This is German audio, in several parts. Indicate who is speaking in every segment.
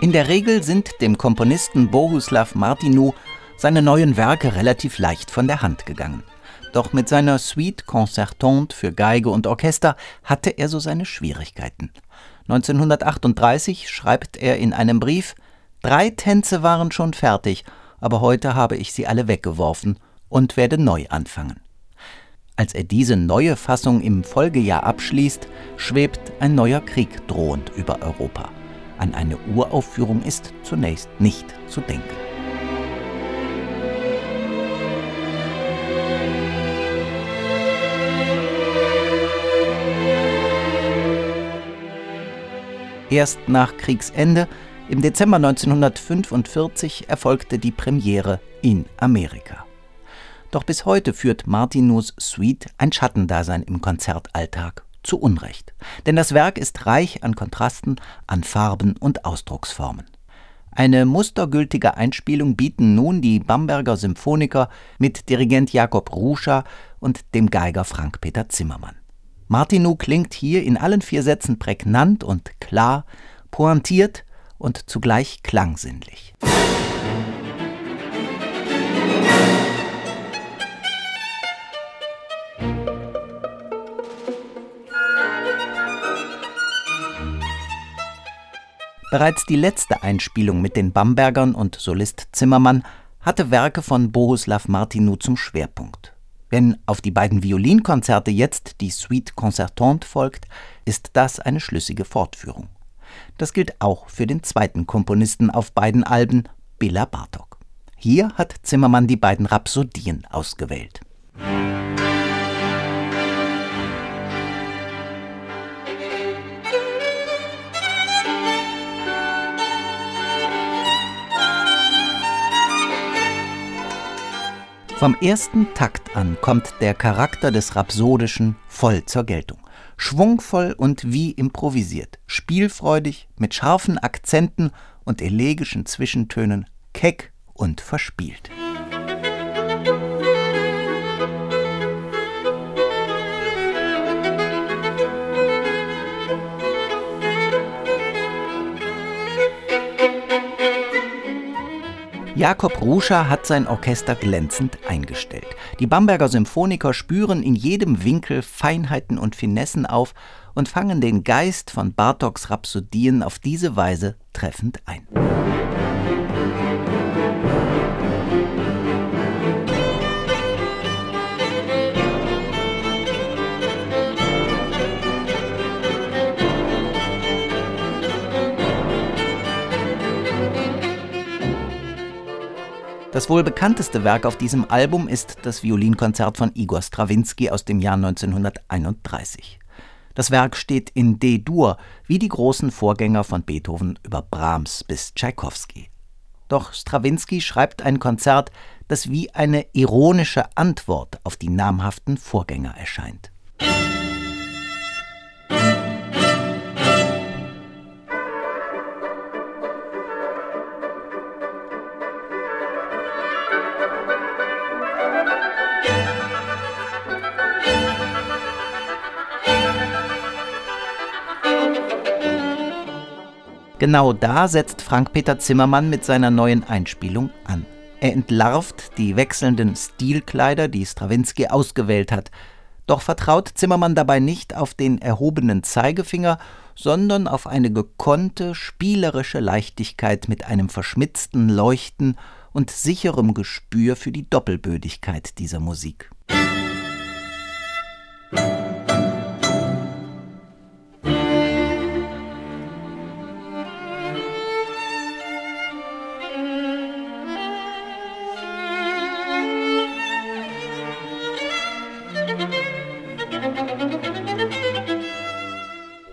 Speaker 1: In der Regel sind dem Komponisten Bohuslav Martinu seine neuen Werke relativ leicht von der Hand gegangen. Doch mit seiner Suite Concertante für Geige und Orchester hatte er so seine Schwierigkeiten. 1938 schreibt er in einem Brief: Drei Tänze waren schon fertig, aber heute habe ich sie alle weggeworfen und werde neu anfangen. Als er diese neue Fassung im Folgejahr abschließt, schwebt ein neuer Krieg drohend über Europa. An eine Uraufführung ist zunächst nicht zu denken. Erst nach Kriegsende, im Dezember 1945, erfolgte die Premiere in Amerika. Doch bis heute führt Martinus Suite ein Schattendasein im Konzertalltag zu Unrecht. Denn das Werk ist reich an Kontrasten, an Farben und Ausdrucksformen. Eine mustergültige Einspielung bieten nun die Bamberger Symphoniker mit Dirigent Jakob Ruscha und dem Geiger Frank-Peter Zimmermann. Martinu klingt hier in allen vier Sätzen prägnant und klar, pointiert und zugleich klangsinnlich. Bereits die letzte Einspielung mit den Bambergern und Solist Zimmermann hatte Werke von Bohuslav Martinu zum Schwerpunkt. Wenn auf die beiden Violinkonzerte jetzt die Suite Concertante folgt, ist das eine schlüssige Fortführung. Das gilt auch für den zweiten Komponisten auf beiden Alben, Bela Bartok. Hier hat Zimmermann die beiden Rhapsodien ausgewählt. Vom ersten Takt an kommt der Charakter des Rhapsodischen voll zur Geltung. Schwungvoll und wie improvisiert, spielfreudig, mit scharfen Akzenten und elegischen Zwischentönen, keck und verspielt. Jakob Ruscha hat sein Orchester glänzend eingestellt. Die Bamberger Symphoniker spüren in jedem Winkel Feinheiten und Finessen auf und fangen den Geist von Bartoks Rhapsodien auf diese Weise treffend ein. Das wohl bekannteste Werk auf diesem Album ist das Violinkonzert von Igor Strawinski aus dem Jahr 1931. Das Werk steht in D-Dur, wie die großen Vorgänger von Beethoven über Brahms bis Tschaikowski. Doch Strawinski schreibt ein Konzert, das wie eine ironische Antwort auf die namhaften Vorgänger erscheint. Genau da setzt Frank-Peter Zimmermann mit seiner neuen Einspielung an. Er entlarvt die wechselnden Stilkleider, die Strawinski ausgewählt hat. Doch vertraut Zimmermann dabei nicht auf den erhobenen Zeigefinger, sondern auf eine gekonnte, spielerische Leichtigkeit mit einem verschmitzten Leuchten und sicherem Gespür für die Doppelbödigkeit dieser Musik.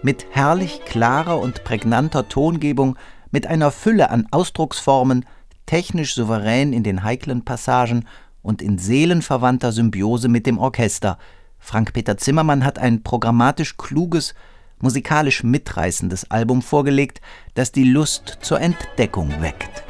Speaker 1: Mit herrlich klarer und prägnanter Tongebung, mit einer Fülle an Ausdrucksformen, technisch souverän in den heiklen Passagen und in seelenverwandter Symbiose mit dem Orchester. Frank-Peter Zimmermann hat ein programmatisch kluges, musikalisch mitreißendes Album vorgelegt, das die Lust zur Entdeckung weckt.